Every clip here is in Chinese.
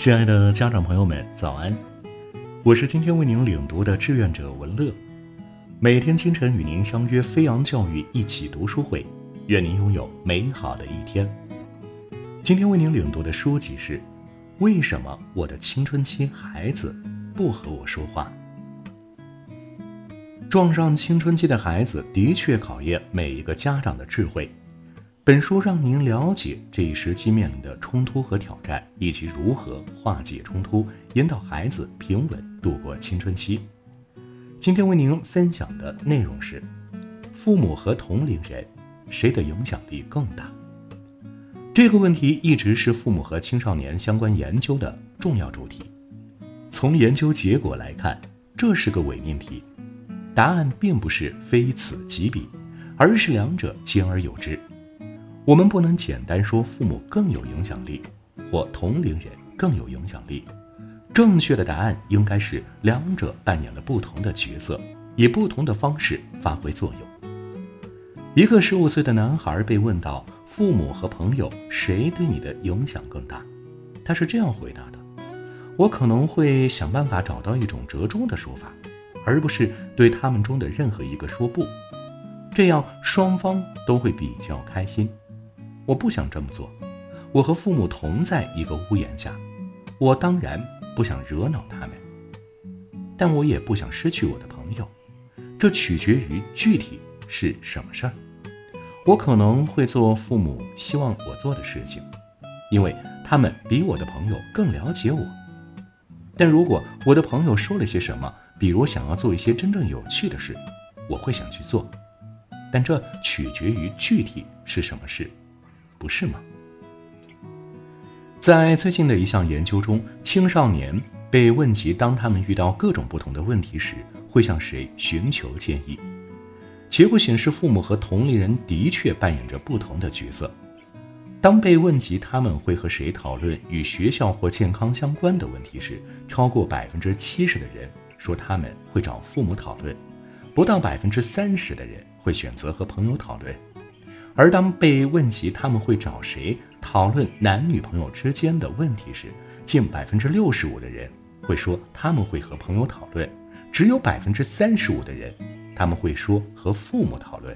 亲爱的家长朋友们，早安！我是今天为您领读的志愿者文乐，每天清晨与您相约飞扬教育一起读书会，愿您拥有美好的一天。今天为您领读的书籍是《为什么我的青春期孩子不和我说话》。撞上青春期的孩子的确考验每一个家长的智慧。本书让您了解这一时期面临的冲突和挑战，以及如何化解冲突，引导孩子平稳度过青春期。今天为您分享的内容是：父母和同龄人谁的影响力更大？这个问题一直是父母和青少年相关研究的重要主题。从研究结果来看，这是个伪命题，答案并不是非此即彼，而是两者兼而有之。我们不能简单说父母更有影响力，或同龄人更有影响力。正确的答案应该是两者扮演了不同的角色，以不同的方式发挥作用。一个十五岁的男孩被问到父母和朋友谁对你的影响更大，他是这样回答的：“我可能会想办法找到一种折中的说法，而不是对他们中的任何一个说不，这样双方都会比较开心。”我不想这么做，我和父母同在一个屋檐下，我当然不想惹恼他们，但我也不想失去我的朋友，这取决于具体是什么事儿。我可能会做父母希望我做的事情，因为他们比我的朋友更了解我。但如果我的朋友说了些什么，比如想要做一些真正有趣的事，我会想去做，但这取决于具体是什么事。不是吗？在最近的一项研究中，青少年被问及当他们遇到各种不同的问题时，会向谁寻求建议。结果显示，父母和同龄人的确扮演着不同的角色。当被问及他们会和谁讨论与学校或健康相关的问题时，超过百分之七十的人说他们会找父母讨论，不到百分之三十的人会选择和朋友讨论。而当被问及他们会找谁讨论男女朋友之间的问题时，近百分之六十五的人会说他们会和朋友讨论，只有百分之三十五的人他们会说和父母讨论。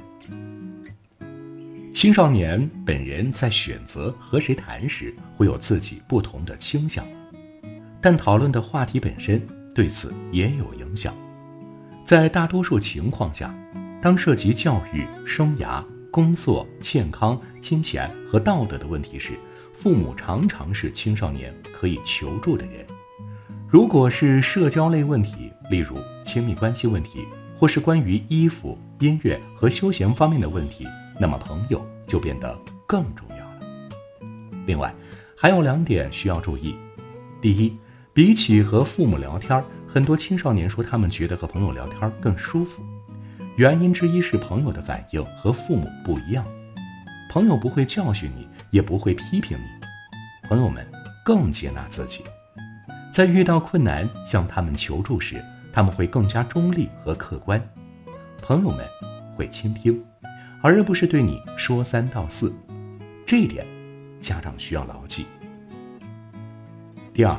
青少年本人在选择和谁谈时会有自己不同的倾向，但讨论的话题本身对此也有影响。在大多数情况下，当涉及教育、生涯。工作、健康、金钱和道德的问题时，父母常常是青少年可以求助的人。如果是社交类问题，例如亲密关系问题，或是关于衣服、音乐和休闲方面的问题，那么朋友就变得更重要了。另外，还有两点需要注意：第一，比起和父母聊天，很多青少年说他们觉得和朋友聊天更舒服。原因之一是朋友的反应和父母不一样，朋友不会教训你，也不会批评你，朋友们更接纳自己，在遇到困难向他们求助时，他们会更加中立和客观，朋友们会倾听，而不是对你说三道四，这一点家长需要牢记。第二，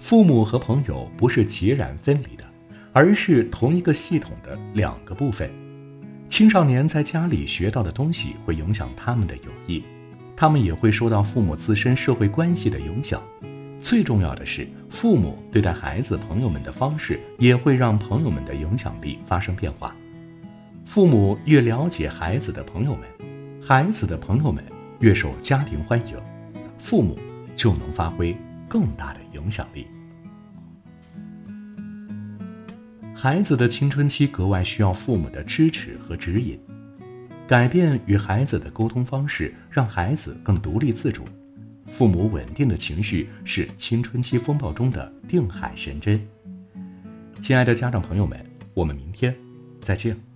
父母和朋友不是截然分离的。而是同一个系统的两个部分。青少年在家里学到的东西会影响他们的友谊，他们也会受到父母自身社会关系的影响。最重要的是，父母对待孩子朋友们的方式也会让朋友们的影响力发生变化。父母越了解孩子的朋友们，孩子的朋友们越受家庭欢迎，父母就能发挥更大的影响力。孩子的青春期格外需要父母的支持和指引，改变与孩子的沟通方式，让孩子更独立自主。父母稳定的情绪是青春期风暴中的定海神针。亲爱的家长朋友们，我们明天再见。